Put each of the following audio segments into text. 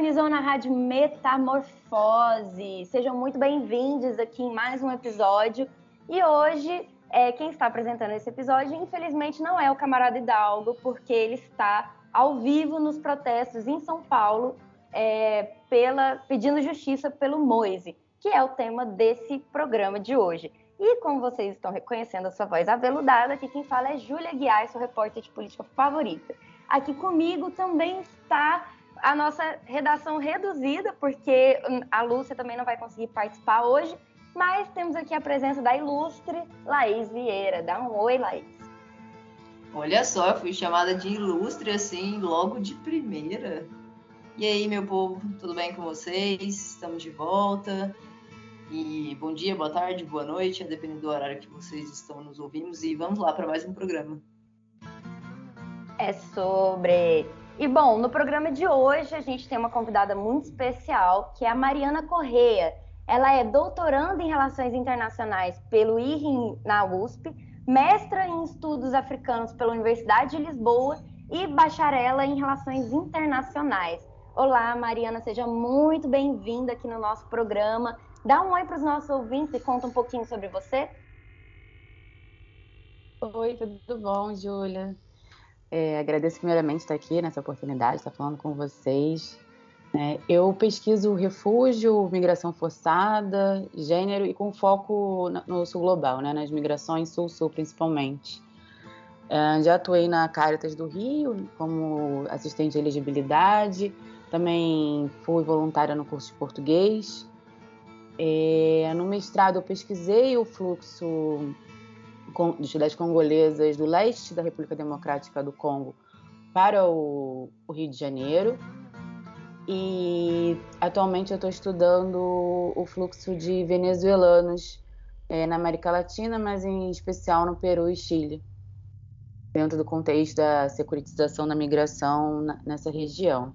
Sintonizou na Rádio Metamorfose. Sejam muito bem-vindos aqui em mais um episódio. E hoje, é, quem está apresentando esse episódio, infelizmente, não é o camarada Hidalgo, porque ele está ao vivo nos protestos em São Paulo, é, pela, pedindo justiça pelo Moise, que é o tema desse programa de hoje. E como vocês estão reconhecendo a sua voz aveludada, aqui quem fala é Júlia Guiar, sua repórter de política favorita. Aqui comigo também está a nossa redação reduzida, porque a Lúcia também não vai conseguir participar hoje, mas temos aqui a presença da ilustre Laís Vieira. Dá um oi, Laís. Olha só, eu fui chamada de ilustre assim, logo de primeira. E aí, meu povo, tudo bem com vocês? Estamos de volta. E bom dia, boa tarde, boa noite, dependendo do horário que vocês estão nos ouvindo. E vamos lá para mais um programa. É sobre e bom, no programa de hoje a gente tem uma convidada muito especial, que é a Mariana Correia. Ela é doutoranda em Relações Internacionais pelo IRIM na USP, mestra em Estudos Africanos pela Universidade de Lisboa e bacharela em Relações Internacionais. Olá, Mariana, seja muito bem-vinda aqui no nosso programa. Dá um oi para os nossos ouvintes e conta um pouquinho sobre você. Oi, tudo bom, Júlia? É, agradeço primeiramente estar aqui nessa oportunidade, estar falando com vocês. É, eu pesquiso refúgio, migração forçada, gênero e com foco no sul global, né, nas migrações sul-sul principalmente. É, já atuei na Caritas do Rio como assistente de elegibilidade, também fui voluntária no curso de português. É, no mestrado eu pesquisei o fluxo das congolesas do leste da República Democrática do Congo para o, o Rio de Janeiro. E atualmente eu estou estudando o fluxo de venezuelanos é, na América Latina, mas em especial no Peru e Chile, dentro do contexto da securitização da migração nessa região.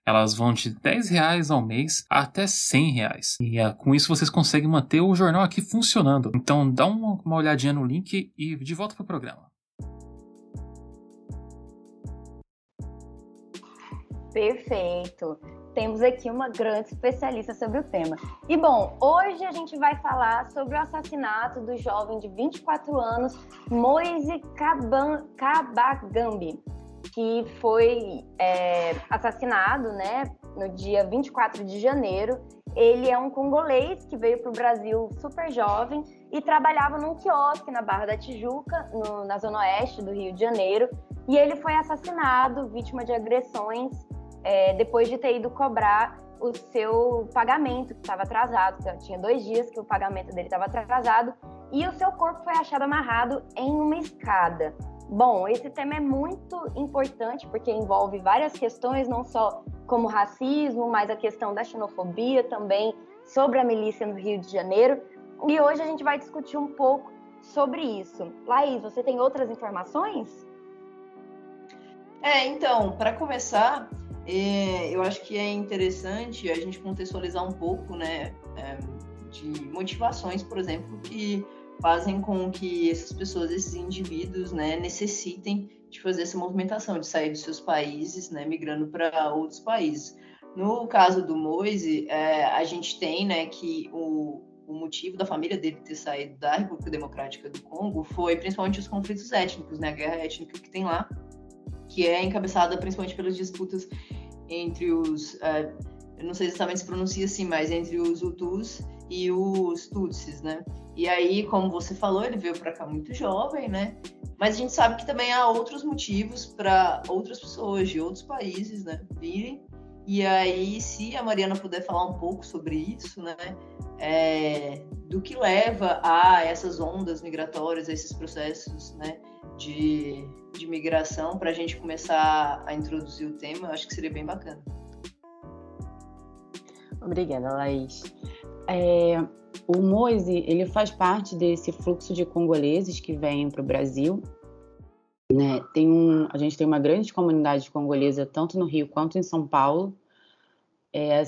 Elas vão de 10 reais ao mês até 100 reais. E é, com isso vocês conseguem manter o jornal aqui funcionando. Então dá uma, uma olhadinha no link e de volta para o programa. Perfeito. Temos aqui uma grande especialista sobre o tema. E bom, hoje a gente vai falar sobre o assassinato do jovem de 24 anos, Moise Kabagambi que foi é, assassinado né, no dia 24 de janeiro. Ele é um congolês que veio para o Brasil super jovem e trabalhava num quiosque na Barra da Tijuca, no, na zona oeste do Rio de Janeiro. E ele foi assassinado, vítima de agressões, é, depois de ter ido cobrar o seu pagamento, que estava atrasado. Então, tinha dois dias que o pagamento dele estava atrasado. E o seu corpo foi achado amarrado em uma escada. Bom, esse tema é muito importante porque envolve várias questões, não só como racismo, mas a questão da xenofobia também, sobre a milícia no Rio de Janeiro. E hoje a gente vai discutir um pouco sobre isso. Laís, você tem outras informações? É, então, para começar, é, eu acho que é interessante a gente contextualizar um pouco, né, é, de motivações, por exemplo, que fazem com que essas pessoas, esses indivíduos, né, necessitem de fazer essa movimentação, de sair dos seus países, né, migrando para outros países. No caso do Moise, é, a gente tem, né, que o, o motivo da família dele ter saído da República Democrática do Congo foi principalmente os conflitos étnicos, né, a guerra étnica que tem lá, que é encabeçada principalmente pelas disputas entre os, é, eu não sei exatamente se pronuncia assim, mas entre os Hutus e os Tutsis, né? E aí, como você falou, ele veio para cá muito jovem, né? Mas a gente sabe que também há outros motivos para outras pessoas de outros países, né, virem. E aí, se a Mariana puder falar um pouco sobre isso, né, é, do que leva a essas ondas migratórias, a esses processos, né, de, de migração, para a gente começar a introduzir o tema, eu acho que seria bem bacana. Obrigada, Laís. É, o Moise, ele faz parte desse fluxo de congoleses que vêm para o Brasil. Né? Tem um, a gente tem uma grande comunidade congolesa tanto no Rio quanto em São Paulo. É a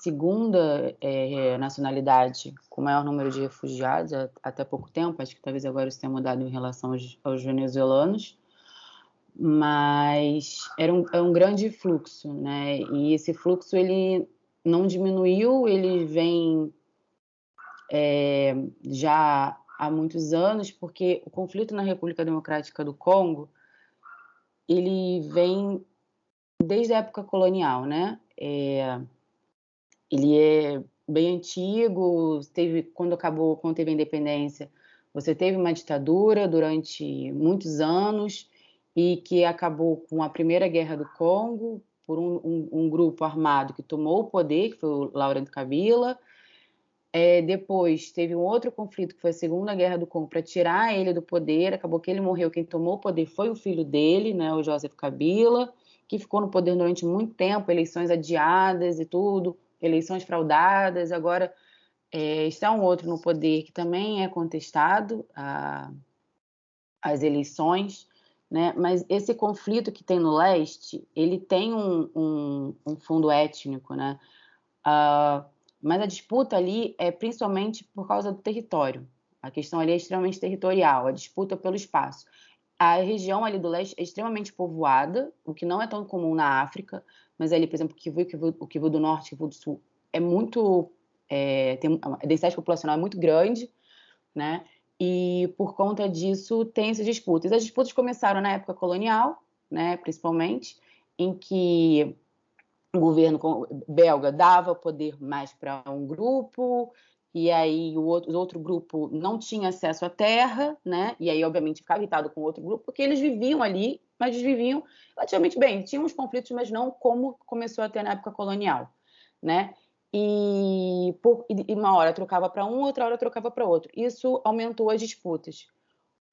segunda é, nacionalidade com maior número de refugiados até pouco tempo. Acho que talvez agora isso tenha mudado em relação aos, aos venezuelanos. Mas era um, é um grande fluxo, né? E esse fluxo ele não diminuiu, ele vem é, já há muitos anos, porque o conflito na República Democrática do Congo ele vem desde a época colonial, né? É, ele é bem antigo, teve quando acabou, quando teve a independência, você teve uma ditadura durante muitos anos e que acabou com a Primeira Guerra do Congo por um, um, um grupo armado que tomou o poder, que foi o Laurent Kabila, é, depois teve um outro conflito que foi a Segunda Guerra do Congo para tirar ele do poder. Acabou que ele morreu. Quem tomou o poder foi o filho dele, né, o Joseph Kabila, que ficou no poder durante muito tempo, eleições adiadas e tudo, eleições fraudadas. Agora é, está um outro no poder que também é contestado a, as eleições. Né? Mas esse conflito que tem no leste, ele tem um, um, um fundo étnico, né? Uh, mas a disputa ali é principalmente por causa do território. A questão ali é extremamente territorial, a disputa pelo espaço. A região ali do leste é extremamente povoada, o que não é tão comum na África, mas ali, por exemplo, o Kivu, o Kivu, do Norte, o Kivu do Sul, é muito... É, tem, a densidade populacional é muito grande, né? E por conta disso tem essas disputas. As disputas começaram na época colonial, né, principalmente, em que o governo belga dava poder mais para um grupo, e aí o outro, o outro, grupo não tinha acesso à terra, né? E aí, obviamente, ficava irritado com o outro grupo, porque eles viviam ali, mas eles viviam relativamente bem. Tinham uns conflitos, mas não como começou a ter na época colonial, né? E, por, e uma hora trocava para um, outra hora trocava para outro. Isso aumentou as disputas.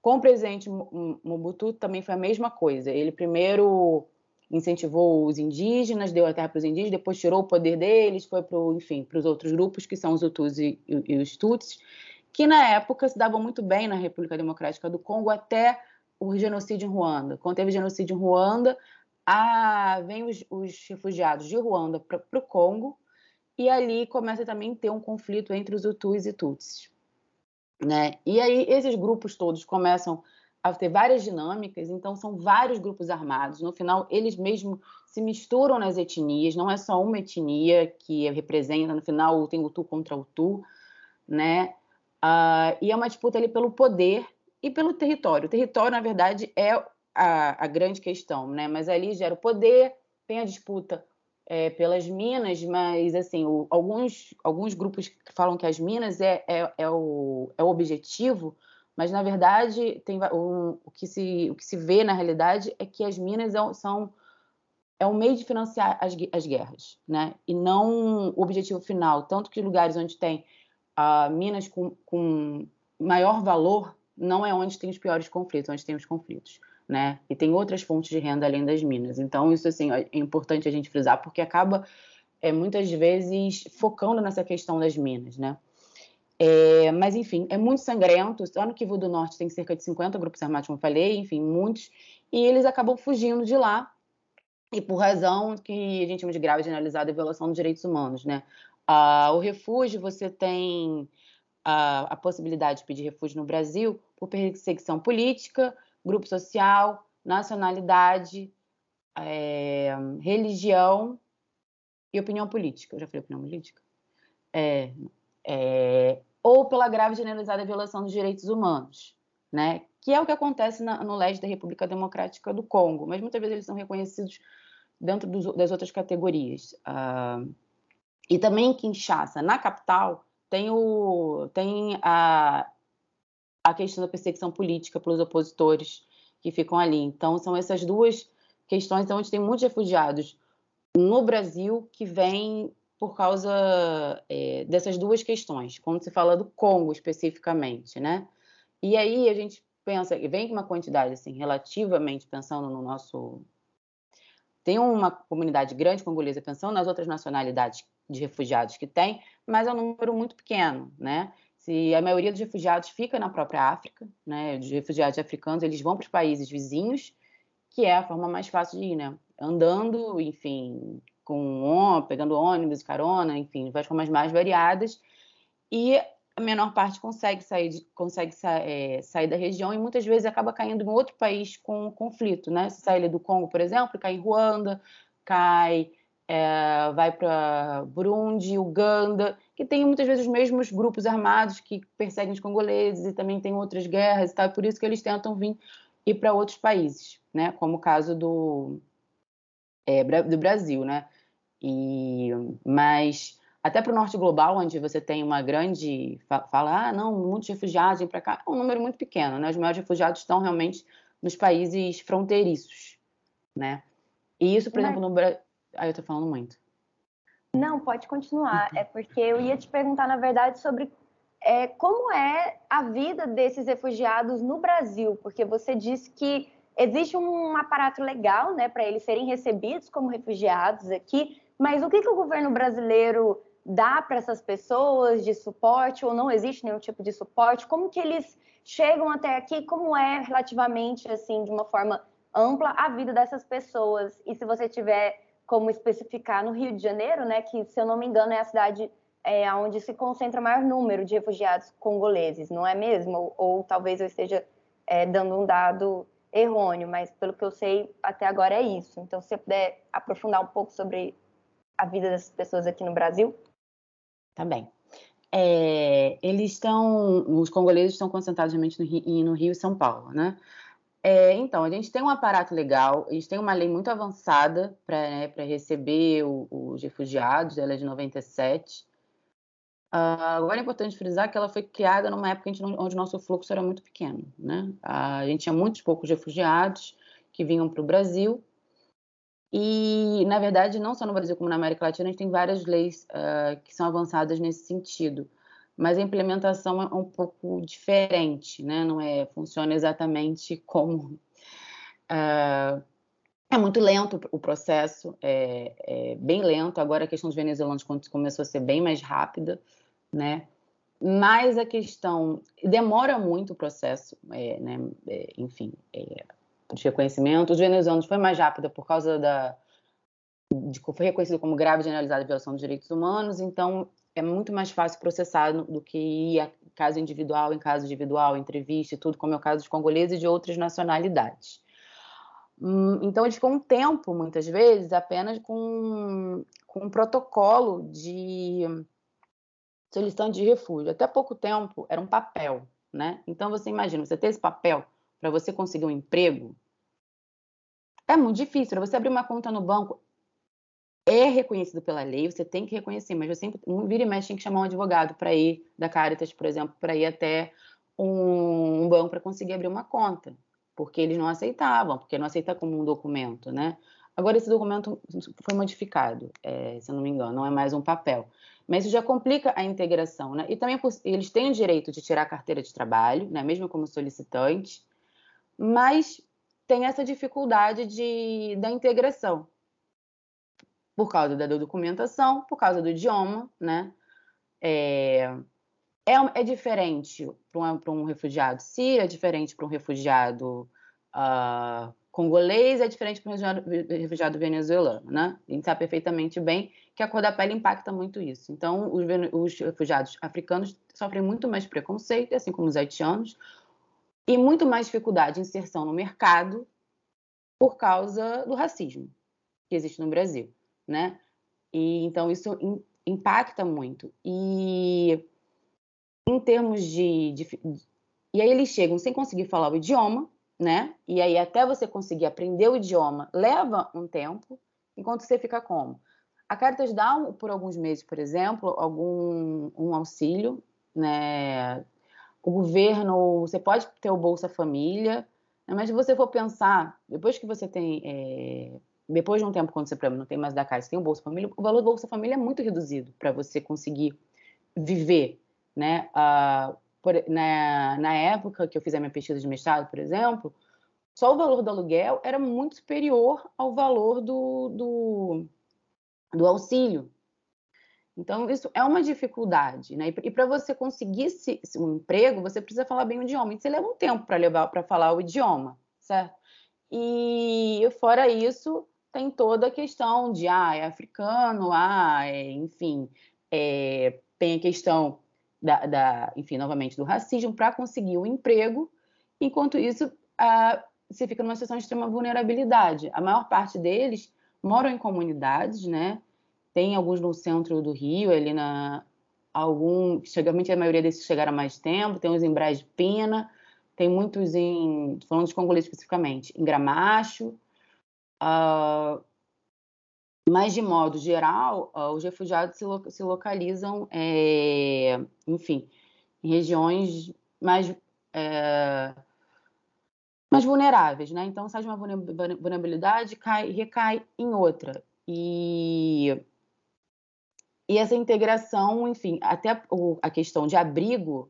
Com o presidente Mobutu também foi a mesma coisa. Ele primeiro incentivou os indígenas, deu a terra para os indígenas, depois tirou o poder deles, foi para enfim, para os outros grupos que são os Hutus e, e, e, os Tutsis, que na época se davam muito bem na República Democrática do Congo até o genocídio em Ruanda. Quando teve genocídio em Ruanda, a, vem os, os refugiados de Ruanda para o Congo e ali começa também a ter um conflito entre os Hutus e Tutsis. Né? E aí esses grupos todos começam a ter várias dinâmicas, então são vários grupos armados. No final, eles mesmos se misturam nas etnias, não é só uma etnia que representa, no final tem o Tu contra o Tu, né? Uh, e é uma disputa ali pelo poder e pelo território. O território, na verdade, é a, a grande questão, né? Mas ali gera o poder, tem a disputa é, pelas minas, mas assim, o, alguns, alguns grupos falam que as minas é, é, é, o, é o objetivo, mas na verdade tem um, o, que se, o que se vê na realidade é que as minas é são é um meio de financiar as, as guerras, né? E não o objetivo final. Tanto que lugares onde tem uh, minas com, com maior valor não é onde tem os piores conflitos, onde tem os conflitos, né? E tem outras fontes de renda além das minas. Então isso assim é importante a gente frisar porque acaba é, muitas vezes focando nessa questão das minas, né? É, mas, enfim, é muito sangrento. Só no Kivu do Norte tem cerca de 50 grupos armados, como eu falei, enfim, muitos. E eles acabam fugindo de lá, e por razão que a gente chama de grave generalizada e violação dos direitos humanos, né? Ah, o refúgio, você tem a, a possibilidade de pedir refúgio no Brasil por perseguição política, grupo social, nacionalidade, é, religião e opinião política. Eu já falei opinião política? É, é, ou pela grave generalizada violação dos direitos humanos, né? que é o que acontece na, no leste da República Democrática do Congo, mas muitas vezes eles são reconhecidos dentro dos, das outras categorias. Uh, e também em Kinshasa, na capital, tem, o, tem a, a questão da perseguição política pelos opositores que ficam ali. Então, são essas duas questões onde tem muitos refugiados no Brasil que vêm por causa é, dessas duas questões, quando se fala do Congo especificamente, né? E aí a gente pensa, vem com uma quantidade, assim, relativamente pensando no nosso. Tem uma comunidade grande congolesa, pensando nas outras nacionalidades de refugiados que tem, mas é um número muito pequeno, né? Se a maioria dos refugiados fica na própria África, né? Os refugiados africanos, eles vão para os países vizinhos, que é a forma mais fácil de ir, né? Andando, enfim, com pegando ônibus, carona, enfim, várias formas mais variadas. E a menor parte consegue sair, de, consegue sa é, sair da região e muitas vezes acaba caindo em outro país com conflito, né? Se sai do Congo, por exemplo, cai em Ruanda, cai, é, vai para Burundi, Uganda, que tem muitas vezes os mesmos grupos armados que perseguem os congoleses e também tem outras guerras e tal, por isso que eles tentam vir ir para outros países, né? Como o caso do, é, do Brasil, né? E, mas até para o norte global, onde você tem uma grande. Fala, ah, não, muitos refugiados vêm para cá. É um número muito pequeno, né? Os maiores refugiados estão realmente nos países fronteiriços, né? E isso, por Mas... exemplo, no Brasil. Ah, eu estou falando muito. Não, pode continuar. É porque eu ia te perguntar, na verdade, sobre é, como é a vida desses refugiados no Brasil, porque você disse que existe um aparato legal, né, para eles serem recebidos como refugiados aqui, mas o que, que o governo brasileiro dá para essas pessoas de suporte ou não existe nenhum tipo de suporte? Como que eles chegam até aqui? Como é relativamente assim, de uma forma ampla, a vida dessas pessoas? E se você tiver como especificar no Rio de Janeiro, né, que se eu não me engano é a cidade é, onde se concentra o maior número de refugiados congoleses, não é mesmo? Ou, ou talvez eu esteja é, dando um dado errôneo, mas pelo que eu sei até agora é isso. Então, se você puder aprofundar um pouco sobre a vida dessas pessoas aqui no Brasil. Tá bem. É, eles estão, os congoleses estão concentrados realmente no Rio, no Rio e São Paulo, né? É, então, a gente tem um aparato legal, a gente tem uma lei muito avançada para né, receber o, os refugiados, ela é de 97. Uh, agora é importante frisar que ela foi criada numa época onde o nosso fluxo era muito pequeno, né? Uh, a gente tinha muitos poucos refugiados que vinham para o Brasil e, na verdade, não só no Brasil como na América Latina, a gente tem várias leis uh, que são avançadas nesse sentido. Mas a implementação é um pouco diferente, né? Não é, funciona exatamente como. Uh, é muito lento o processo, é, é, bem lento. Agora a questão dos venezuelanos começou a ser bem mais rápida, né? Mas a questão demora muito o processo, é, né? É, enfim, é, de reconhecimento. Os venezuelanos foi mais rápida por causa da. De, foi reconhecido como grave generalizada violação dos direitos humanos, então é muito mais fácil processar do que ir caso individual, em caso individual, entrevista e tudo, como é o caso dos congoleses e de outras nacionalidades. Hum, então, eles ficam um tempo, muitas vezes, apenas com, com um protocolo de solicitante de refúgio. Até pouco tempo era um papel, né? Então, você imagina, você ter esse papel para você conseguir um emprego, é muito difícil. Para você abrir uma conta no banco, é reconhecido pela lei, você tem que reconhecer, mas você sempre, um vira e mexe, tem que chamar um advogado para ir, da Caritas, por exemplo, para ir até um, um banco para conseguir abrir uma conta, porque eles não aceitavam, porque não aceita como um documento, né? Agora, esse documento foi modificado, é, se eu não me engano, não é mais um papel. Mas isso já complica a integração, né? E também eles têm o direito de tirar a carteira de trabalho, né? mesmo como solicitante, mas tem essa dificuldade de, da integração por causa da documentação, por causa do idioma, né? É, é, é diferente para um, um, refugiado sírio, é diferente para um refugiado uh, congolês, é diferente para um refugiado, refugiado, venezuelano, né? A gente sabe perfeitamente bem que a cor da pele impacta muito isso. Então, os, os refugiados africanos sofrem muito mais preconceito, assim como os haitianos, e muito mais dificuldade de inserção no mercado por causa do racismo que existe no Brasil, né? E então isso in, impacta muito. E em termos de, de, e aí eles chegam sem conseguir falar o idioma, né? E aí até você conseguir aprender o idioma leva um tempo, enquanto você fica como? A Caritas dá por alguns meses, por exemplo, algum um auxílio, né? o governo, você pode ter o Bolsa Família, Mas se você for pensar, depois que você tem. É, depois de um tempo, quando você não tem mais da casa, tem o Bolsa Família, o valor do Bolsa Família é muito reduzido para você conseguir viver. Né? Uh, por, na, na época que eu fiz a minha pesquisa de mestrado, por exemplo, só o valor do aluguel era muito superior ao valor do, do, do auxílio. Então, isso é uma dificuldade, né? E para você conseguir se, um emprego, você precisa falar bem o idioma. E você leva um tempo para levar para falar o idioma, certo? E fora isso, tem toda a questão de ah, é africano, ah, é, enfim, é, tem a questão da, da, enfim, novamente, do racismo para conseguir um emprego. Enquanto isso, ah, você fica numa situação de extrema vulnerabilidade. A maior parte deles moram em comunidades, né? Tem alguns no centro do Rio, ali na. Algum, chegamente a maioria desses chegaram há mais tempo, tem uns em Brás Pina, tem muitos em. falando de congolês especificamente, em Gramacho. Uh, mas, de modo geral, uh, os refugiados se, lo se localizam, é, enfim, em regiões mais, é, mais vulneráveis, né? Então, sai de uma vulnerabilidade, cai, recai em outra. E e essa integração, enfim, até a questão de abrigo,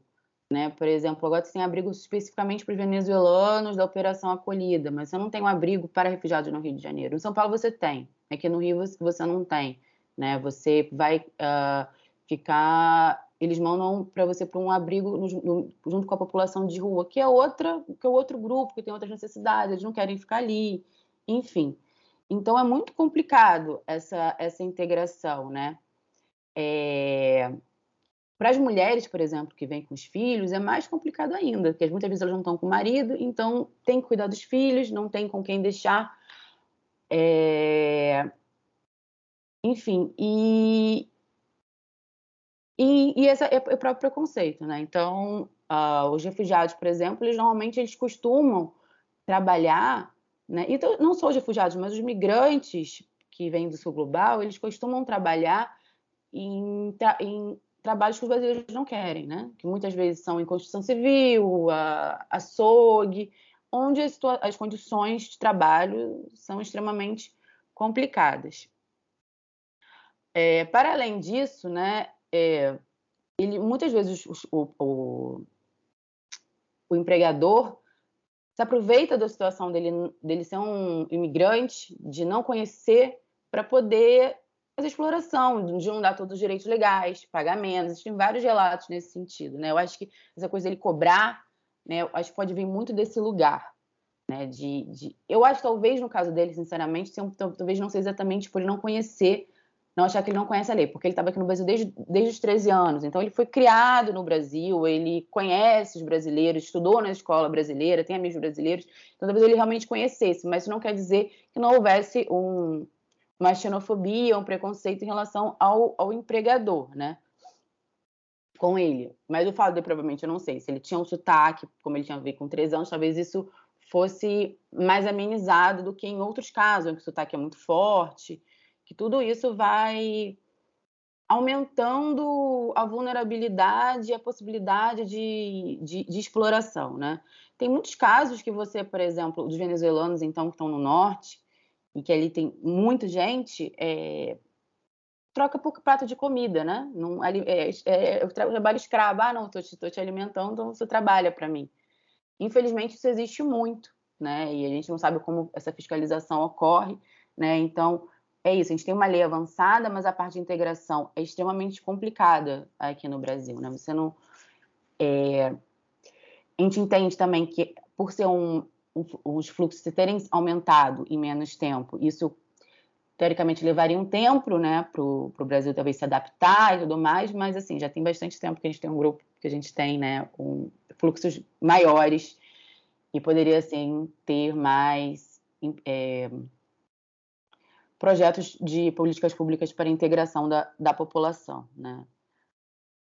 né? Por exemplo, agora você tem abrigo especificamente para os venezuelanos da Operação Acolhida, mas você não tem um abrigo para refugiados no Rio de Janeiro. Em São Paulo você tem, aqui no Rio você não tem, né? Você vai uh, ficar, eles mandam para você para um abrigo no, no, junto com a população de rua, que é outra, que é outro grupo que tem outras necessidades, eles não querem ficar ali, enfim. Então é muito complicado essa essa integração, né? É... Para as mulheres, por exemplo, que vêm com os filhos, é mais complicado ainda, porque muitas vezes elas não estão com o marido, então tem que cuidar dos filhos, não tem com quem deixar. É... Enfim, e, e, e esse é o próprio preconceito, né? Então, uh, os refugiados, por exemplo, eles normalmente eles costumam trabalhar, né? Então, não só os refugiados, mas os migrantes que vêm do sul global, eles costumam trabalhar em, em trabalhos que os brasileiros não querem, né? Que muitas vezes são em construção civil, açougue, onde as, as condições de trabalho são extremamente complicadas. É, para além disso, né, é, ele, muitas vezes o, o, o, empregador se aproveita da situação dele, dele ser um imigrante, de não conhecer, para poder fazer exploração, de não dar todos os direitos legais, pagar menos. Existem vários relatos nesse sentido, né? Eu acho que essa coisa dele cobrar, né? Acho que pode vir muito desse lugar, né? De, de... eu acho talvez no caso dele, sinceramente, talvez não seja exatamente por ele não conhecer, não achar que ele não conhece a lei, porque ele estava aqui no Brasil desde, desde os 13 anos, então ele foi criado no Brasil, ele conhece os brasileiros, estudou na escola brasileira, tem amigos brasileiros, então talvez ele realmente conhecesse, mas isso não quer dizer que não houvesse um, uma xenofobia, um preconceito em relação ao, ao empregador, né? Com ele. Mas o de, provavelmente, eu não sei, se ele tinha um sotaque, como ele tinha a ver com três anos, talvez isso fosse mais amenizado do que em outros casos, em que o sotaque é muito forte, que tudo isso vai aumentando a vulnerabilidade e a possibilidade de, de, de, exploração, né? Tem muitos casos que você, por exemplo, dos venezuelanos, então, que estão no norte, e que ali tem muita gente, é, troca por prato de comida, né? Não, é, é, eu trabalho escravo, ah, não, estou te alimentando, então você trabalha para mim. Infelizmente, isso existe muito, né? E a gente não sabe como essa fiscalização ocorre, né? Então, é isso, a gente tem uma lei avançada, mas a parte de integração é extremamente complicada aqui no Brasil, né? Você não... É... A gente entende também que, por ser um, os fluxos terem aumentado em menos tempo, isso teoricamente levaria um tempo, né, para o Brasil talvez se adaptar e tudo mais, mas assim, já tem bastante tempo que a gente tem um grupo que a gente tem, né, fluxos maiores e poderia, assim, ter mais é, projetos de políticas públicas para a integração da, da população, né.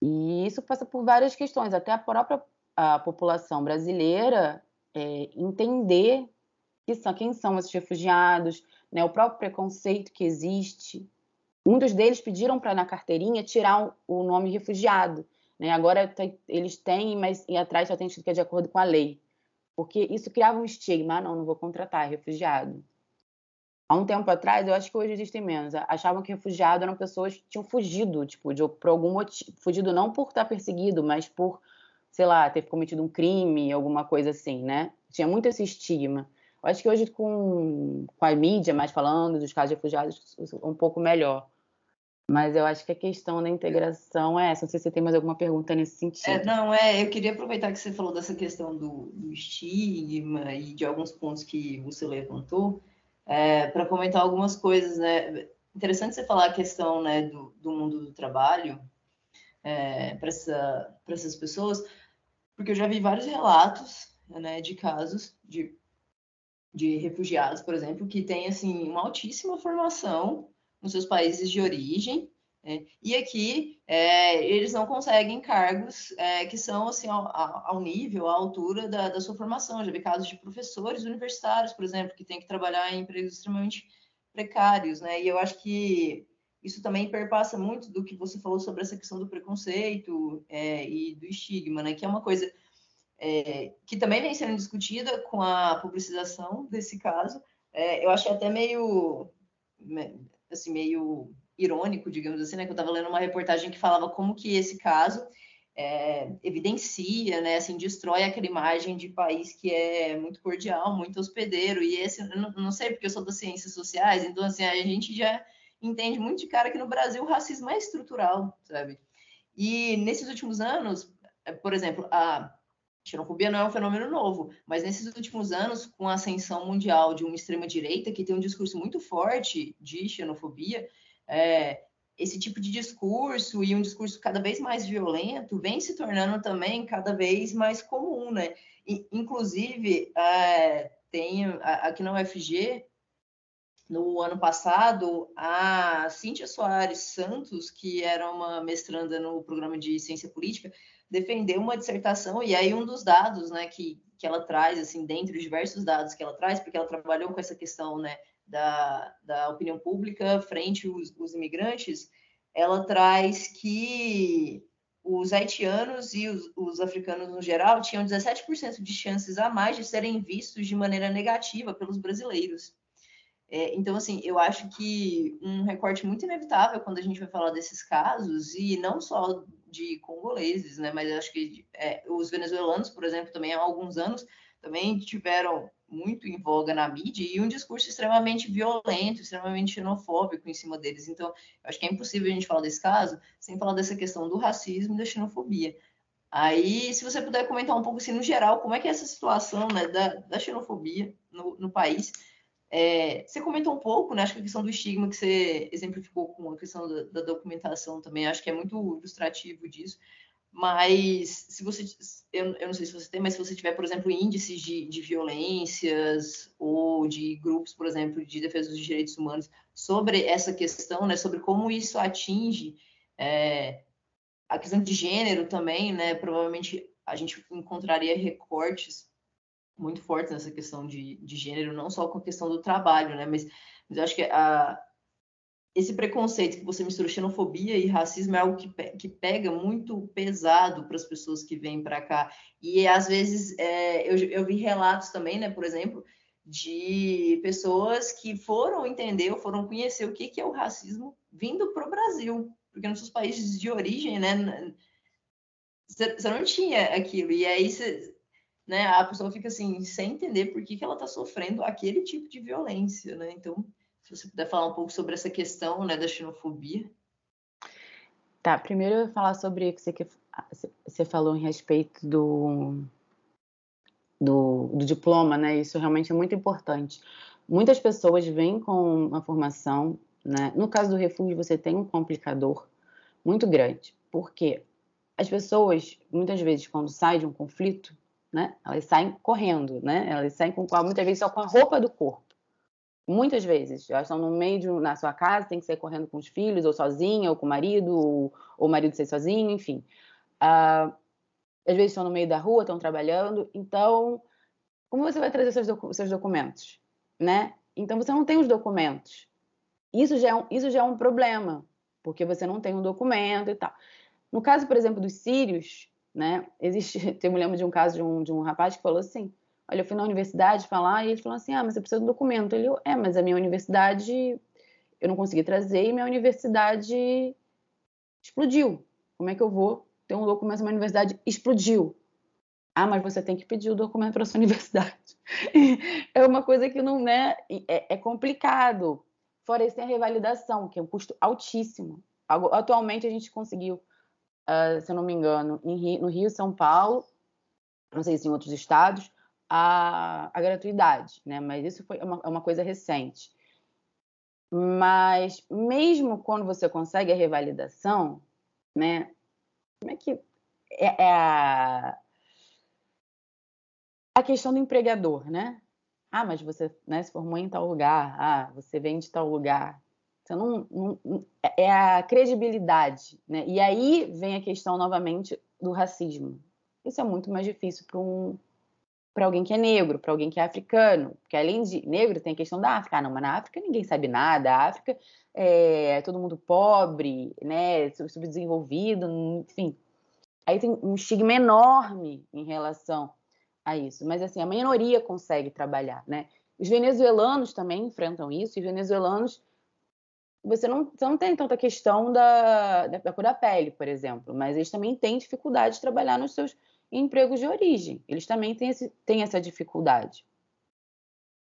E isso passa por várias questões, até a própria a população brasileira é, entender que são, quem são esses refugiados, né, o próprio preconceito que existe. Muitos deles pediram para na carteirinha tirar o nome refugiado. Né? Agora eles têm, mas e atrás só tem escrito que é de acordo com a lei. Porque isso criava um estigma, ah, não, não vou contratar, refugiado. Há um tempo atrás, eu acho que hoje existem menos, achavam que refugiado eram pessoas que tinham fugido, tipo, de, por algum motivo, fugido não por estar perseguido, mas por, sei lá, ter cometido um crime, alguma coisa assim, né? Tinha muito esse estigma. Eu acho que hoje, com, com a mídia mais falando dos casos de refugiados, um pouco melhor. Mas eu acho que a questão da integração é essa. Não sei se você tem mais alguma pergunta nesse sentido. É, não, é, eu queria aproveitar que você falou dessa questão do, do estigma e de alguns pontos que você levantou, é, para comentar algumas coisas, né? Interessante você falar a questão né, do, do mundo do trabalho é, para essa, essas pessoas, porque eu já vi vários relatos né, de casos de, de refugiados, por exemplo, que têm assim, uma altíssima formação nos seus países de origem, né? e aqui é, eles não conseguem cargos é, que são assim ao, ao, nível, à altura da, da sua formação. Já vi casos de professores universitários, por exemplo, que têm que trabalhar em empregos extremamente precários, né? E eu acho que isso também perpassa muito do que você falou sobre essa questão do preconceito é, e do estigma, né? Que é uma coisa é, que também vem sendo discutida com a publicização desse caso. É, eu achei até meio assim, meio irônico, digamos assim, né? Que eu estava lendo uma reportagem que falava como que esse caso é, evidencia, né? Assim, destrói aquela imagem de país que é muito cordial, muito hospedeiro. E esse, não, não sei porque eu sou das ciências sociais, então assim a gente já entende muito de cara que no Brasil o racismo é estrutural, sabe? E nesses últimos anos, por exemplo, a xenofobia não é um fenômeno novo, mas nesses últimos anos, com a ascensão mundial de uma extrema-direita que tem um discurso muito forte de xenofobia, é, esse tipo de discurso e um discurso cada vez mais violento vem se tornando também cada vez mais comum, né? E, inclusive, é, tem aqui na UFG, no ano passado, a Cíntia Soares Santos, que era uma mestranda no programa de ciência política, defender uma dissertação, e aí um dos dados né, que, que ela traz, assim, dentre os diversos dados que ela traz, porque ela trabalhou com essa questão né, da, da opinião pública frente os, os imigrantes, ela traz que os haitianos e os, os, africanos no geral tinham 17% de chances a mais de serem vistos de maneira negativa pelos brasileiros. É, então, assim, eu acho que um recorte muito inevitável quando a gente vai falar desses casos, e não só de congoleses, né? Mas acho que é, os venezuelanos, por exemplo, também há alguns anos também tiveram muito em voga na mídia e um discurso extremamente violento, extremamente xenofóbico em cima deles. Então, acho que é impossível a gente falar desse caso sem falar dessa questão do racismo e da xenofobia. Aí, se você puder comentar um pouco, assim, no geral, como é que é essa situação né, da, da xenofobia no, no país é, você comentou um pouco, né? Acho que a questão do estigma que você exemplificou com a questão da, da, documentação também, acho que é muito ilustrativo disso. Mas se você, eu, eu, não sei se você tem, mas se você tiver, por exemplo, índices de, de violências ou de grupos, por exemplo, de defesa dos direitos humanos sobre essa questão, né? Sobre como isso atinge é, a questão de gênero também, né? Provavelmente a gente encontraria recortes muito fortes nessa questão de, de gênero, não só com a questão do trabalho, né? Mas, mas eu acho que a, esse preconceito que você mistura xenofobia e racismo é algo que, que pega muito pesado para as pessoas que vêm para cá. E às vezes é, eu, eu vi relatos também, né? Por exemplo, de pessoas que foram entender ou foram conhecer o que, que é o racismo vindo para o Brasil, porque nos seus países de origem, né? Você não tinha aquilo. E aí você né, a pessoa fica assim, sem entender por que, que ela está sofrendo aquele tipo de violência, né? Então, se você puder falar um pouco sobre essa questão, né, da xenofobia. Tá, primeiro eu vou falar sobre o que você, falou em respeito do, do, do diploma, né? Isso realmente é muito importante. Muitas pessoas vêm com uma formação, né? No caso do refúgio, você tem um complicador muito grande, porque as pessoas, muitas vezes, quando saem de um conflito, né? Elas saem correndo, né? Elas saem com muitas vezes só com a roupa do corpo. Muitas vezes, elas estão no meio de, na sua casa, tem que sair correndo com os filhos, ou sozinha, ou com o marido, ou, ou o marido sair sozinho, enfim. Ah, às vezes estão no meio da rua, estão trabalhando. Então, como você vai trazer seus, docu seus documentos, né? Então você não tem os documentos. Isso já, é um, isso já é um problema, porque você não tem um documento e tal. No caso, por exemplo, dos sírios, né? Existe, eu me lembro de um caso de um, de um rapaz que falou assim: Olha, eu fui na universidade falar e ele falou assim: ah, mas você precisa de um documento. Ele, é, mas a minha universidade eu não consegui trazer e minha universidade explodiu. Como é que eu vou ter um documento se minha universidade explodiu? Ah, mas você tem que pedir o documento para sua universidade. é uma coisa que não né, é, é complicado. Fora isso, tem a revalidação, que é um custo altíssimo. Atualmente, a gente conseguiu, uh, se eu não me engano, Rio, no Rio e São Paulo, não sei se em outros estados, a, a gratuidade, né? Mas isso foi uma, é uma coisa recente. Mas mesmo quando você consegue a revalidação, né? Como é que é, é a, a questão do empregador, né? Ah, mas você né, se formou em tal lugar. Ah, você vem de tal lugar. Não, não, é, é a credibilidade, né? E aí vem a questão novamente do racismo. Isso é muito mais difícil para um para alguém que é negro, para alguém que é africano, porque além de negro tem a questão da África. Ah, não, mas na África ninguém sabe nada. A África é todo mundo pobre, né, subdesenvolvido, enfim. Aí tem um estigma enorme em relação a isso. Mas assim, a minoria consegue trabalhar, né? Os venezuelanos também enfrentam isso, e os venezuelanos você não, você não tem tanta questão da, da, cor da pele, por exemplo, mas eles também têm dificuldade de trabalhar nos seus empregos de origem. Eles também têm, esse, têm essa dificuldade.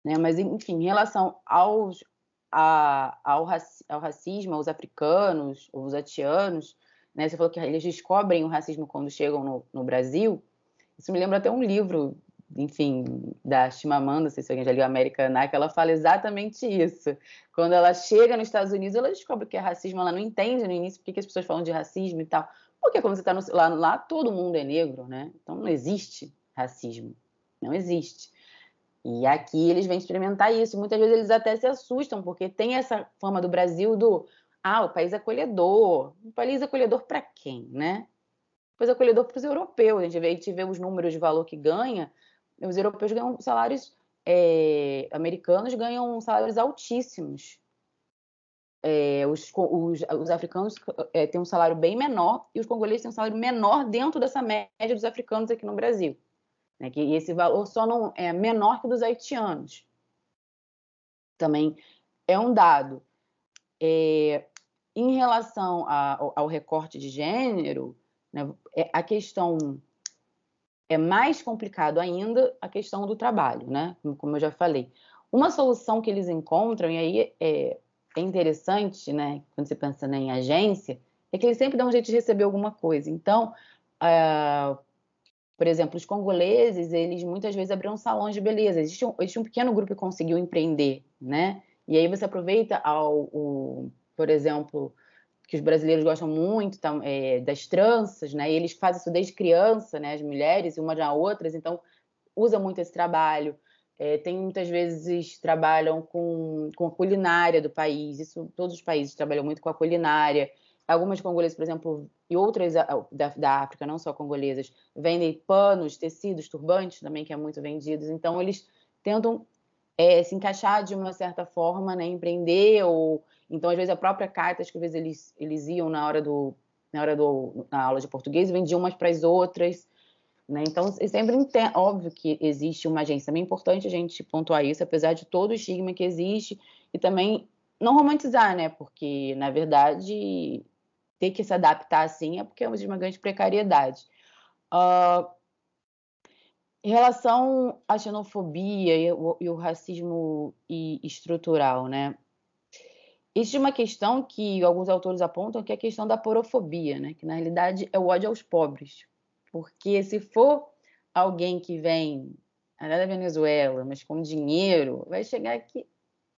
Né? Mas, enfim, em relação aos, a, ao, ao racismo, aos africanos, os atianos, né? você falou que eles descobrem o racismo quando chegam no, no Brasil. Isso me lembra até um livro, enfim, da Chimamanda, se alguém já leu América que ela fala exatamente isso. Quando ela chega nos Estados Unidos, ela descobre que é racismo, ela não entende no início porque que as pessoas falam de racismo e tal. Porque quando você está lá, lá, todo mundo é negro, né? Então não existe racismo. Não existe. E aqui eles vêm experimentar isso. Muitas vezes eles até se assustam, porque tem essa fama do Brasil do ah, o país acolhedor. O país acolhedor para quem, né? depois acolhedor para os europeus. A gente, vê, a gente vê os números de valor que ganha, os europeus ganham salários, é, americanos ganham salários altíssimos. É, os, os, os, africanos é, têm um salário bem menor e os congoleses têm um salário menor dentro dessa média dos africanos aqui no Brasil. Né, que esse valor só não é menor que dos haitianos. Também é um dado. É, em relação a, ao, ao recorte de gênero, né? É, a questão é mais complicado ainda a questão do trabalho, né? Como eu já falei. Uma solução que eles encontram, e aí é, é interessante, né? Quando você pensa né, em agência, é que eles sempre dão um jeito de receber alguma coisa. Então, uh, por exemplo, os congoleses, eles muitas vezes abriram salões de beleza. Existe um, existe um pequeno grupo que conseguiu empreender, né? E aí você aproveita ao, o, por exemplo, que os brasileiros gostam muito é, das tranças, né? E eles fazem isso desde criança, né? As mulheres, umas na outras, então usa muito esse trabalho. É, tem muitas vezes trabalham com, com a culinária do país. Isso todos os países trabalham muito com a culinária. Algumas congolesas, por exemplo, e outras da, da África, não só congolesas, vendem panos, tecidos, turbantes também, que é muito vendidos. Então, eles tentam é, se encaixar de uma certa forma, né, empreender ou então às vezes a própria carta que às vezes eles eles iam na hora do na hora do na aula de português vendiam umas para as outras, né? Então sempre entendo, óbvio que existe uma agência, também é importante a gente pontuar isso, apesar de todo o estigma que existe e também não romantizar, né? Porque na verdade ter que se adaptar assim é porque é uma grande precariedade. Uh, em relação à xenofobia e o, e o racismo e, estrutural, né? Existe uma questão que alguns autores apontam que é a questão da porofobia, né? Que na realidade é o ódio aos pobres. Porque se for alguém que vem da Venezuela, mas com dinheiro, vai chegar aqui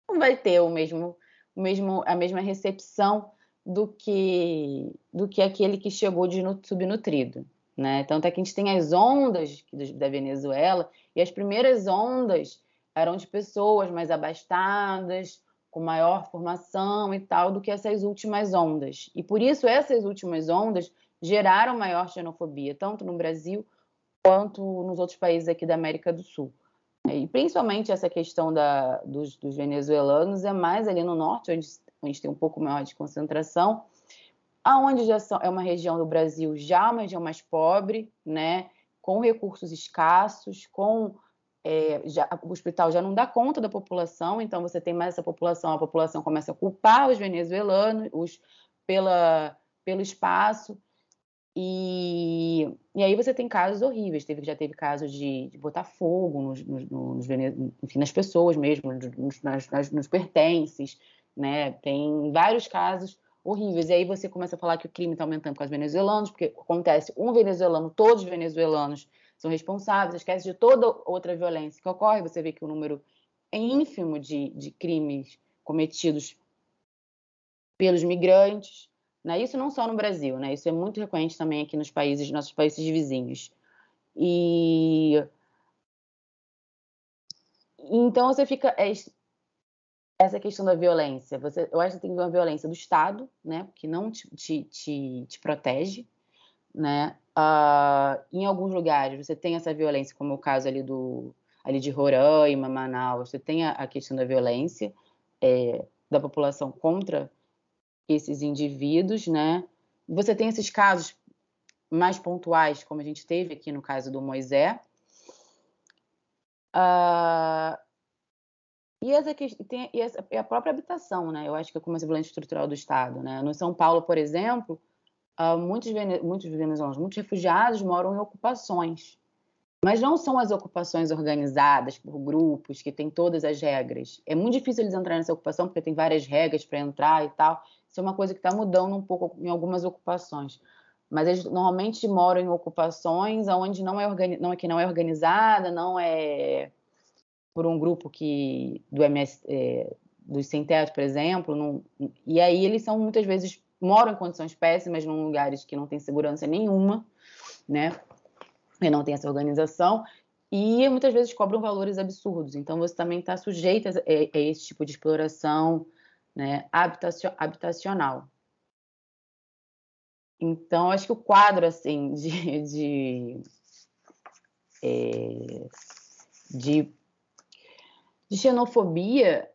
não vai ter o mesmo, o mesmo a mesma recepção do que do que aquele que chegou de subnutrido. Né? Tanto é que a gente tem as ondas da Venezuela, e as primeiras ondas eram de pessoas mais abastadas, com maior formação e tal, do que essas últimas ondas. E por isso essas últimas ondas geraram maior xenofobia, tanto no Brasil quanto nos outros países aqui da América do Sul. E principalmente essa questão da, dos, dos venezuelanos é mais ali no norte, onde, onde tem um pouco maior de concentração, aonde já são, é uma região do Brasil já uma região mais pobre, né, com recursos escassos, com é, já, o hospital já não dá conta da população, então você tem mais essa população, a população começa a culpar os venezuelanos os, pela, pelo espaço, e, e aí você tem casos horríveis, teve, já teve casos de, de botar fogo nos, nos, nos, enfim, nas pessoas mesmo, nos, nas, nos pertences, né? Tem vários casos horríveis. E aí você começa a falar que o crime está aumentando com os venezuelanos, porque acontece um venezuelano, todos os venezuelanos são responsáveis, esquece de toda outra violência que ocorre, você vê que o número é ínfimo de, de crimes cometidos pelos migrantes, né? Isso não só no Brasil, né? Isso é muito recorrente também aqui nos países, nossos países vizinhos. E então você fica é, essa questão da violência. Você, eu acho que tem uma violência do Estado, né? Que não te, te, te, te protege, né? Uh, em alguns lugares você tem essa violência, como o caso ali do ali de Roraima, Manaus, você tem a, a questão da violência é, da população contra esses indivíduos, né? Você tem esses casos mais pontuais, como a gente teve aqui no caso do Moisés. Uh, e, essa, tem, e, essa, e a própria habitação, né? Eu acho que é como a violência estrutural do Estado, né? No São Paulo, por exemplo, uh, muitos, muitos venezuelanos, muitos refugiados moram em ocupações. Mas não são as ocupações organizadas por grupos que têm todas as regras. É muito difícil eles entrarem nessa ocupação porque tem várias regras para entrar e tal. Isso é uma coisa que está mudando um pouco em algumas ocupações. Mas eles normalmente moram em ocupações onde não é, não é que não é organizada, não é por um grupo que do MS, é, dos sem teto, por exemplo, não, e aí eles são muitas vezes moram em condições péssimas, em lugares que não tem segurança nenhuma, né? E não tem essa organização e muitas vezes cobram valores absurdos. Então você também está sujeito a, a, esse tipo de exploração, né? Habitacional. Então acho que o quadro assim de, de, é, de de xenofobia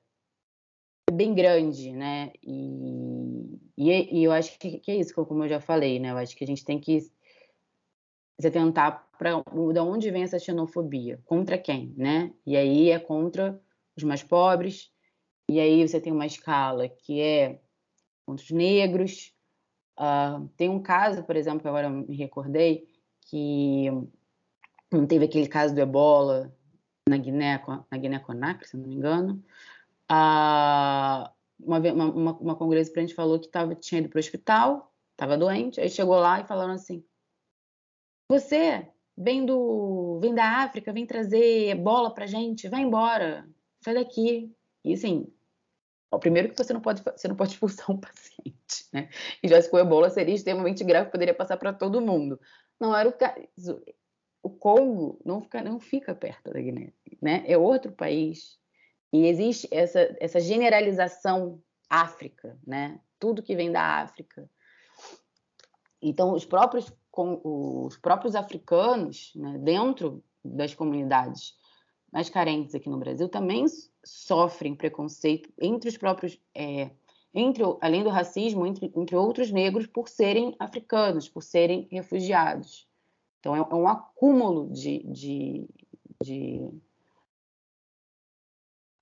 bem grande, né? E, e, e eu acho que, que, é isso, como eu já falei, né? Eu acho que a gente tem que se atentar para de onde vem essa xenofobia, contra quem, né? E aí é contra os mais pobres, e aí você tem uma escala que é contra os negros. Uh, tem um caso, por exemplo, que agora me recordei, que não teve aquele caso do ebola na Guiné, na Guiné-Conakry, se não me engano, a, uma, uma, uma para a gente falou que tava, tinha ido para o hospital, estava doente, aí chegou lá e falaram assim, você vem do vem da África, vem trazer bola para gente, vai embora, sai daqui. E assim, o primeiro que você não pode você não pode expulsar um paciente, né? E já se com ebola seria extremamente grave, poderia passar para todo mundo. Não era o caso o Congo não fica, não fica perto da Guiné, né? É outro país. E existe essa, essa generalização África, né? Tudo que vem da África. Então, os próprios, os próprios africanos, né, dentro das comunidades mais carentes aqui no Brasil, também sofrem preconceito entre os próprios, é, entre, além do racismo, entre, entre outros negros, por serem africanos, por serem refugiados. Então, é, é um acúmulo de, de, de,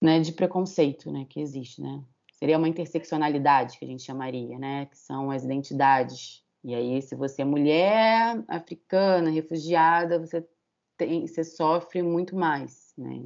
né, de preconceito né, que existe. Né? Seria uma interseccionalidade que a gente chamaria, né? que são as identidades. E aí, se você é mulher, africana, refugiada, você, tem, você sofre muito mais. Né?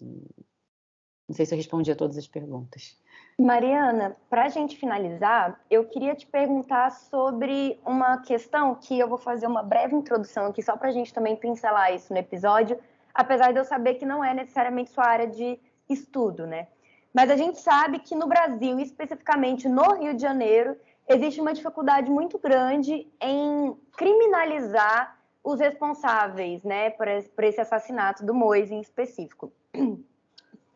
Não sei se eu respondi a todas as perguntas. Mariana, para a gente finalizar, eu queria te perguntar sobre uma questão que eu vou fazer uma breve introdução aqui, só para a gente também pincelar isso no episódio, apesar de eu saber que não é necessariamente sua área de estudo, né? Mas a gente sabe que no Brasil, especificamente no Rio de Janeiro, existe uma dificuldade muito grande em criminalizar os responsáveis, né, por esse assassinato do Moise em específico.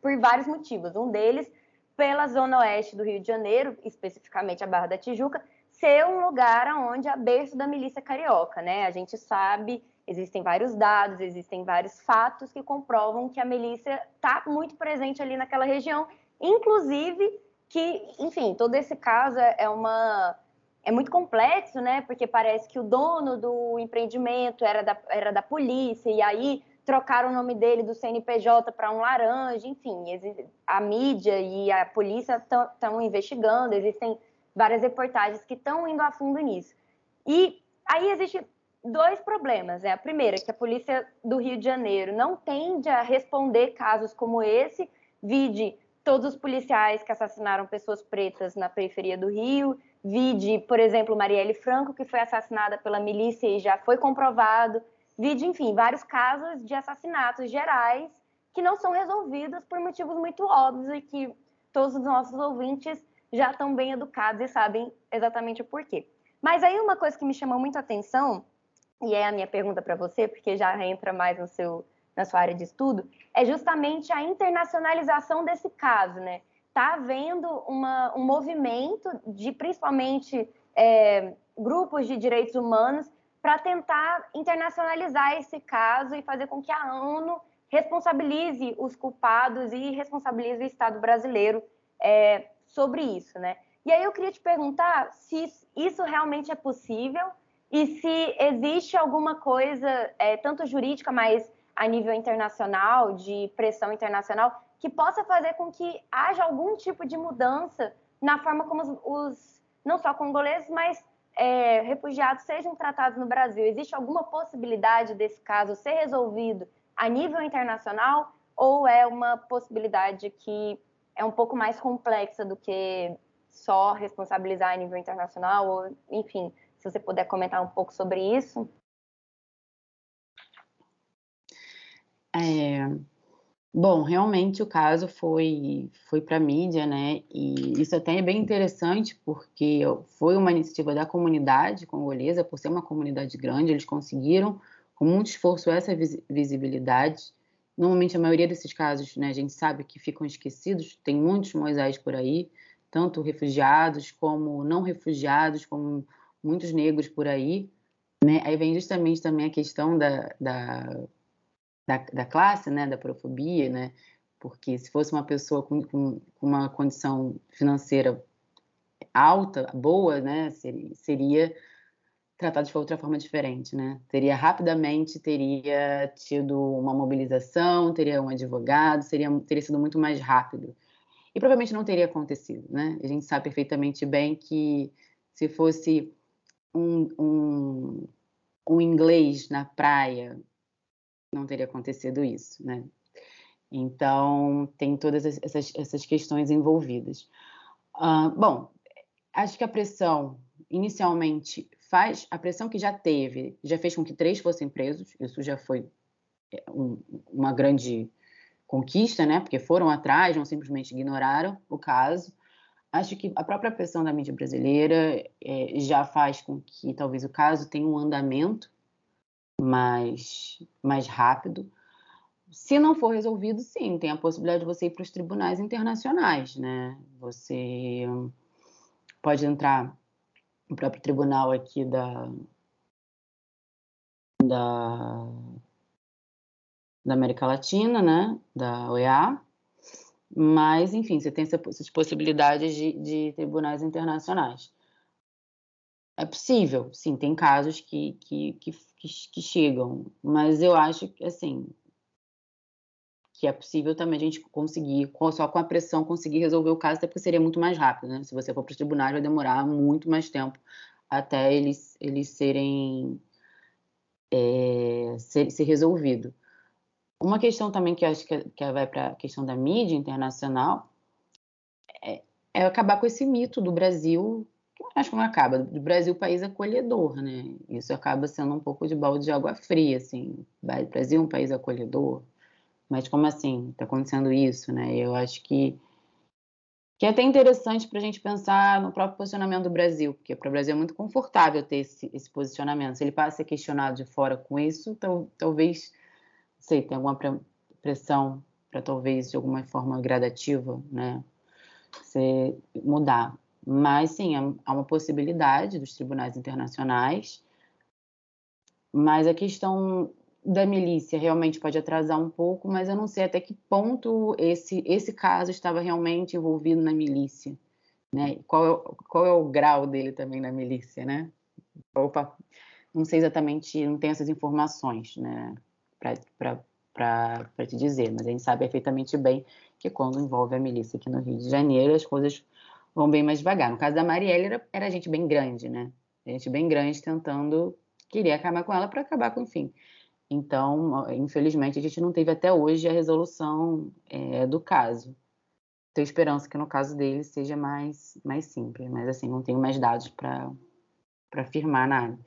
Por vários motivos. Um deles pela zona oeste do Rio de Janeiro, especificamente a Barra da Tijuca, ser um lugar onde é berço da milícia carioca, né? A gente sabe, existem vários dados, existem vários fatos que comprovam que a milícia está muito presente ali naquela região, inclusive que, enfim, todo esse caso é, é uma é muito complexo, né? Porque parece que o dono do empreendimento era da, era da polícia e aí trocaram o nome dele do CNPJ para um laranja, enfim, a mídia e a polícia estão investigando, existem várias reportagens que estão indo a fundo nisso. E aí existe dois problemas. Né? A primeira, que a polícia do Rio de Janeiro não tende a responder casos como esse, vide todos os policiais que assassinaram pessoas pretas na periferia do Rio, vide, por exemplo, Marielle Franco, que foi assassinada pela milícia e já foi comprovado, vide, enfim, vários casos de assassinatos gerais que não são resolvidos por motivos muito óbvios e que todos os nossos ouvintes já estão bem educados e sabem exatamente o porquê. Mas aí uma coisa que me chamou muito a atenção, e é a minha pergunta para você, porque já entra mais no seu, na sua área de estudo, é justamente a internacionalização desse caso, né? Está havendo uma, um movimento de, principalmente, é, grupos de direitos humanos para tentar internacionalizar esse caso e fazer com que a ONU responsabilize os culpados e responsabilize o Estado brasileiro é, sobre isso, né? E aí eu queria te perguntar se isso realmente é possível e se existe alguma coisa, é, tanto jurídica, mas a nível internacional, de pressão internacional, que possa fazer com que haja algum tipo de mudança na forma como os, os não só congoleses, mas é, refugiados sejam tratados no Brasil. Existe alguma possibilidade desse caso ser resolvido a nível internacional ou é uma possibilidade que é um pouco mais complexa do que só responsabilizar a nível internacional, ou, enfim, se você puder comentar um pouco sobre isso. É, bom, realmente o caso foi, foi para a mídia, né? E isso até é bem interessante, porque foi uma iniciativa da comunidade congolesa, por ser uma comunidade grande, eles conseguiram, com muito esforço, essa visibilidade. Normalmente, a maioria desses casos, né, a gente sabe que ficam esquecidos, tem muitos Moisés por aí, tanto refugiados como não refugiados, como muitos negros por aí. Né? Aí vem justamente também a questão da, da, da, da classe, né, da profobia, né? porque se fosse uma pessoa com, com, com uma condição financeira alta, boa, né, seria, seria tratado de outra forma diferente, né? Teria rapidamente teria tido uma mobilização, teria um advogado, seria teria sido muito mais rápido. E provavelmente não teria acontecido, né? A gente sabe perfeitamente bem que se fosse um, um, um inglês na praia, não teria acontecido isso, né? Então, tem todas essas, essas questões envolvidas. Uh, bom, acho que a pressão, inicialmente, faz a pressão que já teve, já fez com que três fossem presos, isso já foi é, um, uma grande conquista, né? Porque foram atrás, não simplesmente ignoraram o caso. Acho que a própria pressão da mídia brasileira é, já faz com que talvez o caso tenha um andamento mais, mais rápido. Se não for resolvido, sim, tem a possibilidade de você ir para os tribunais internacionais, né? Você pode entrar o próprio tribunal aqui da, da, da América Latina, né, da OEA, mas, enfim, você tem essas possibilidades de, de tribunais internacionais. É possível, sim, tem casos que, que, que, que, chegam, mas eu acho que, assim, que é possível também a gente conseguir, só com a pressão, conseguir resolver o caso, até porque seria muito mais rápido, né? Se você for para os tribunais, vai demorar muito mais tempo até eles, eles serem é, ser, ser resolvido. Uma questão também que acho que, que vai para a questão da mídia internacional é, é, acabar com esse mito do Brasil, que acho que não acaba, do Brasil país acolhedor, né? Isso acaba sendo um pouco de balde de água fria, assim. O Brasil é um país acolhedor, mas como assim está acontecendo isso, né? Eu acho que que é até interessante para a gente pensar no próprio posicionamento do Brasil, porque para o Brasil é muito confortável ter esse, esse, posicionamento. Se ele passa a ser questionado de fora com isso, então, talvez, sei, tem alguma pressão para talvez de alguma forma gradativa, né, você mudar. Mas sim, há uma possibilidade dos tribunais internacionais, mas a questão da milícia realmente pode atrasar um pouco, mas eu não sei até que ponto esse, esse caso estava realmente envolvido na milícia, né? Qual é, qual é o grau dele também na milícia, né? Opa, não sei exatamente, não tenho essas informações, né? Para te dizer, mas a gente sabe perfeitamente bem que quando envolve a milícia aqui no Rio de Janeiro, as coisas vão bem mais devagar. No caso da Marielle, era, era gente bem grande, né? Gente bem grande tentando, queria acabar com ela para acabar com o fim. Então, infelizmente, a gente não teve até hoje a resolução é, do caso. Tenho esperança que no caso dele seja mais, mais simples, mas assim, não tenho mais dados para afirmar nada.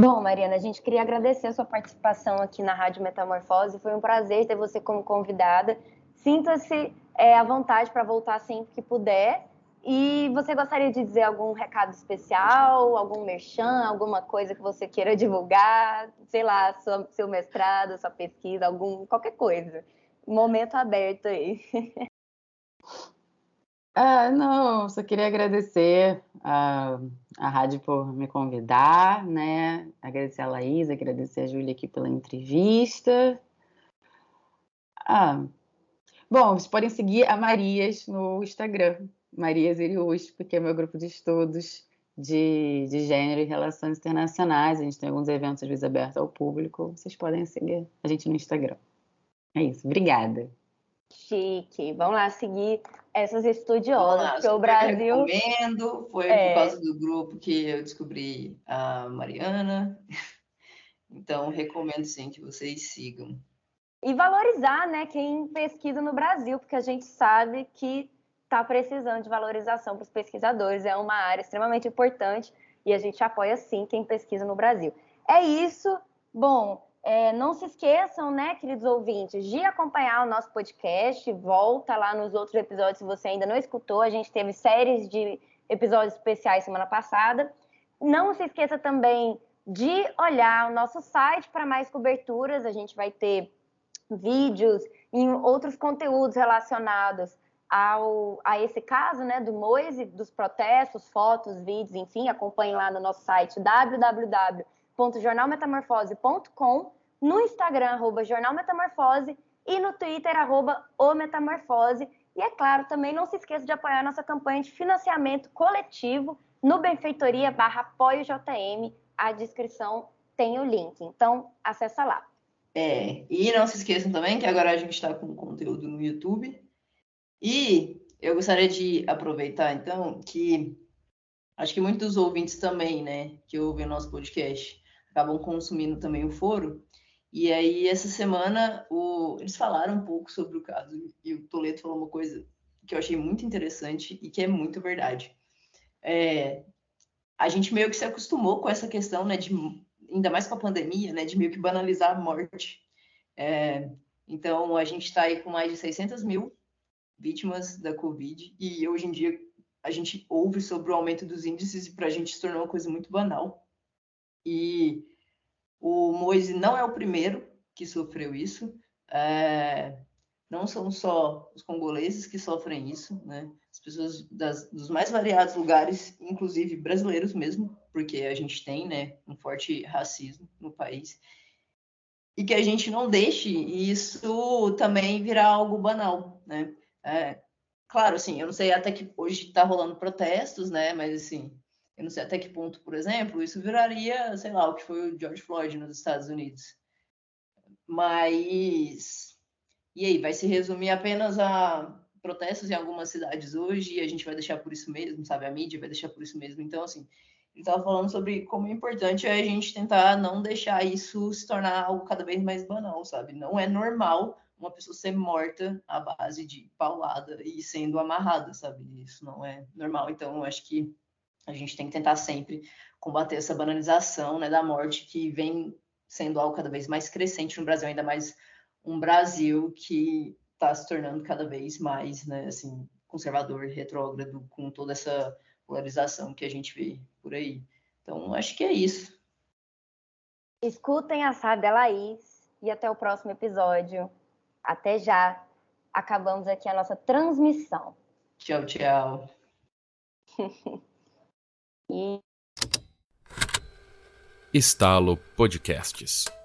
Bom, Mariana, a gente queria agradecer a sua participação aqui na Rádio Metamorfose. Foi um prazer ter você como convidada. Sinta-se é, à vontade para voltar sempre que puder. E você gostaria de dizer algum recado especial, algum merchan, alguma coisa que você queira divulgar? Sei lá, sua, seu mestrado, sua pesquisa, algum, qualquer coisa. Momento aberto aí. Ah, não, só queria agradecer a, a rádio por me convidar, né? Agradecer a Laís, agradecer a Júlia aqui pela entrevista. Ah, bom, vocês podem seguir a Marias no Instagram, Marias Irius, porque é meu grupo de estudos de, de gênero e relações internacionais. A gente tem alguns eventos, às vezes, abertos ao público. Vocês podem seguir a gente no Instagram. É isso, obrigada. Chique. Vamos lá seguir essas estudiosas, porque o Brasil. Recomendo, foi é... por causa do grupo que eu descobri a Mariana. Então, recomendo sim que vocês sigam. E valorizar, né, quem pesquisa no Brasil, porque a gente sabe que está precisando de valorização para os pesquisadores. É uma área extremamente importante e a gente apoia sim quem pesquisa no Brasil. É isso. Bom, é, não se esqueçam, né, queridos ouvintes, de acompanhar o nosso podcast. Volta lá nos outros episódios se você ainda não escutou. A gente teve séries de episódios especiais semana passada. Não se esqueça também de olhar o nosso site para mais coberturas. A gente vai ter vídeos e outros conteúdos relacionados ao, a esse caso, né, do Moise, dos protestos, fotos, vídeos, enfim, acompanhe lá no nosso site www.jornalmetamorfose.com no Instagram, arroba Jornal Metamorfose, e no Twitter, arroba O Metamorfose. E é claro, também não se esqueça de apoiar nossa campanha de financiamento coletivo no Benfeitoria barra apoio JM. A descrição tem o link. Então, acessa lá. É, e não se esqueçam também que agora a gente está com conteúdo no YouTube. E eu gostaria de aproveitar, então, que acho que muitos ouvintes também, né, que ouvem o nosso podcast, acabam consumindo também o foro. E aí, essa semana, o... eles falaram um pouco sobre o caso, e o Toledo falou uma coisa que eu achei muito interessante e que é muito verdade. É... A gente meio que se acostumou com essa questão, né, de, ainda mais com a pandemia, né, de meio que banalizar a morte. É... Então, a gente está aí com mais de 600 mil vítimas da Covid, e hoje em dia a gente ouve sobre o aumento dos índices e para a gente se tornou uma coisa muito banal. E o Moise não é o primeiro que sofreu isso. É, não são só os congoleses que sofrem isso, né? As pessoas das, dos mais variados lugares, inclusive brasileiros mesmo, porque a gente tem, né, um forte racismo no país. E que a gente não deixe isso também virar algo banal, né? É, claro, assim, eu não sei até que hoje está rolando protestos, né? Mas assim, eu não sei até que ponto, por exemplo, isso viraria, sei lá, o que foi o George Floyd nos Estados Unidos. Mas. E aí, vai se resumir apenas a protestos em algumas cidades hoje e a gente vai deixar por isso mesmo, sabe? A mídia vai deixar por isso mesmo. Então, assim, ele estava falando sobre como é importante a gente tentar não deixar isso se tornar algo cada vez mais banal, sabe? Não é normal uma pessoa ser morta à base de paulada e sendo amarrada, sabe? Isso não é normal. Então, eu acho que a gente tem que tentar sempre combater essa banalização né, da morte que vem sendo algo cada vez mais crescente no Brasil, ainda mais um Brasil que está se tornando cada vez mais né, assim, conservador, retrógrado, com toda essa polarização que a gente vê por aí. Então, acho que é isso. Escutem a Sábia Laís e até o próximo episódio. Até já. Acabamos aqui a nossa transmissão. Tchau, tchau. Estalo Podcasts.